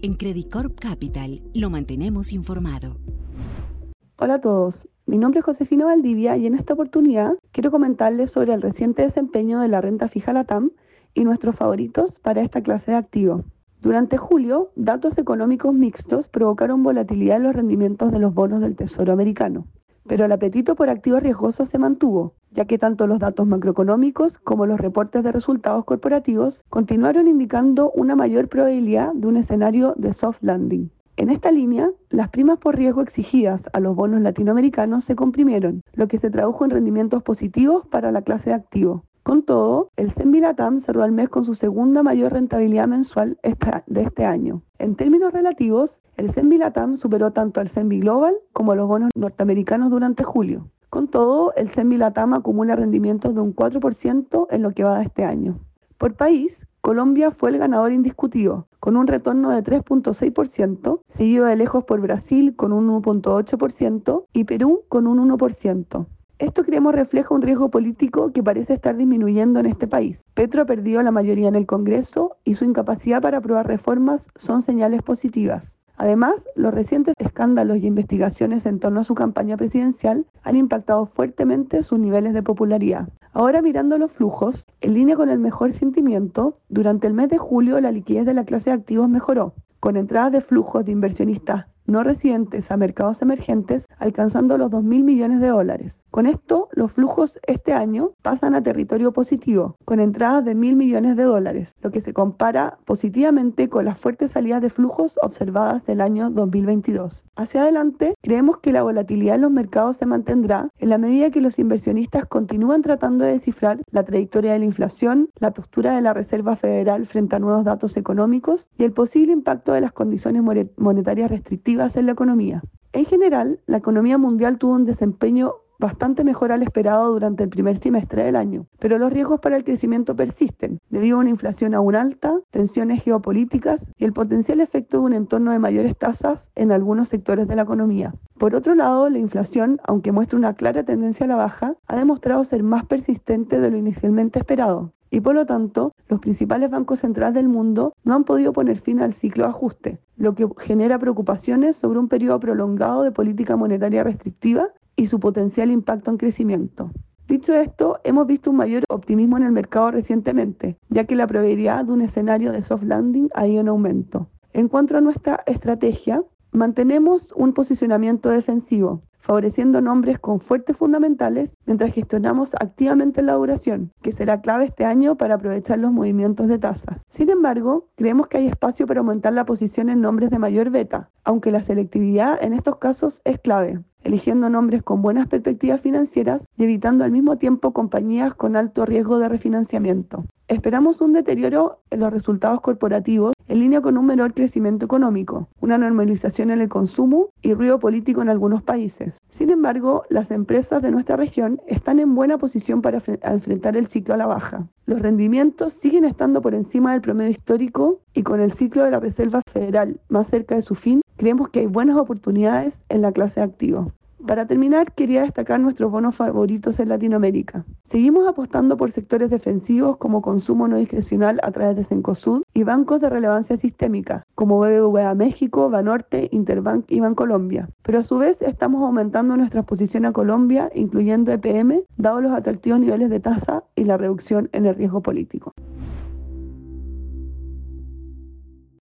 En Credit Corp Capital lo mantenemos informado. Hola a todos, mi nombre es Josefina Valdivia y en esta oportunidad quiero comentarles sobre el reciente desempeño de la renta fija LATAM y nuestros favoritos para esta clase de activo. Durante julio, datos económicos mixtos provocaron volatilidad en los rendimientos de los bonos del Tesoro americano pero el apetito por activos riesgosos se mantuvo, ya que tanto los datos macroeconómicos como los reportes de resultados corporativos continuaron indicando una mayor probabilidad de un escenario de soft landing. En esta línea, las primas por riesgo exigidas a los bonos latinoamericanos se comprimieron, lo que se tradujo en rendimientos positivos para la clase de activo. Con todo, el CENBI Latam cerró al mes con su segunda mayor rentabilidad mensual de este año. En términos relativos, el CENBI Latam superó tanto al CENBI Global como a los bonos norteamericanos durante julio. Con todo, el CENBI Latam acumula rendimientos de un 4% en lo que va de este año. Por país, Colombia fue el ganador indiscutido, con un retorno de 3.6%, seguido de lejos por Brasil con un 1.8% y Perú con un 1%. Esto creemos refleja un riesgo político que parece estar disminuyendo en este país. Petro ha perdido la mayoría en el Congreso y su incapacidad para aprobar reformas son señales positivas. Además, los recientes escándalos y investigaciones en torno a su campaña presidencial han impactado fuertemente sus niveles de popularidad. Ahora mirando los flujos, en línea con el mejor sentimiento, durante el mes de julio la liquidez de la clase de activos mejoró, con entradas de flujos de inversionistas no residentes a mercados emergentes alcanzando los 2.000 millones de dólares. Con esto, los flujos este año pasan a territorio positivo, con entradas de mil millones de dólares, lo que se compara positivamente con las fuertes salidas de flujos observadas del año 2022. Hacia adelante, creemos que la volatilidad en los mercados se mantendrá en la medida que los inversionistas continúan tratando de descifrar la trayectoria de la inflación, la postura de la Reserva Federal frente a nuevos datos económicos y el posible impacto de las condiciones monetarias restrictivas en la economía. En general, la economía mundial tuvo un desempeño bastante mejor al esperado durante el primer semestre del año, pero los riesgos para el crecimiento persisten, debido a una inflación aún alta, tensiones geopolíticas y el potencial efecto de un entorno de mayores tasas en algunos sectores de la economía. Por otro lado, la inflación, aunque muestra una clara tendencia a la baja, ha demostrado ser más persistente de lo inicialmente esperado, y por lo tanto los principales bancos centrales del mundo no han podido poner fin al ciclo de ajuste, lo que genera preocupaciones sobre un periodo prolongado de política monetaria restrictiva y su potencial impacto en crecimiento. Dicho esto, hemos visto un mayor optimismo en el mercado recientemente, ya que la probabilidad de un escenario de soft landing ha ido en aumento. En cuanto a nuestra estrategia, mantenemos un posicionamiento defensivo, favoreciendo nombres con fuertes fundamentales mientras gestionamos activamente la duración, que será clave este año para aprovechar los movimientos de tasas. Sin embargo, creemos que hay espacio para aumentar la posición en nombres de mayor beta, aunque la selectividad en estos casos es clave eligiendo nombres con buenas perspectivas financieras y evitando al mismo tiempo compañías con alto riesgo de refinanciamiento. Esperamos un deterioro en los resultados corporativos en línea con un menor crecimiento económico, una normalización en el consumo y ruido político en algunos países. Sin embargo, las empresas de nuestra región están en buena posición para enfrentar el ciclo a la baja. Los rendimientos siguen estando por encima del promedio histórico y con el ciclo de la Reserva Federal más cerca de su fin, creemos que hay buenas oportunidades en la clase activa. Para terminar, quería destacar nuestros bonos favoritos en Latinoamérica. Seguimos apostando por sectores defensivos como consumo no discrecional a través de Cencosud y bancos de relevancia sistémica como BBVA México, Banorte, Interbank y Bancolombia. Pero a su vez estamos aumentando nuestra exposición a Colombia, incluyendo EPM, dado los atractivos niveles de tasa y la reducción en el riesgo político.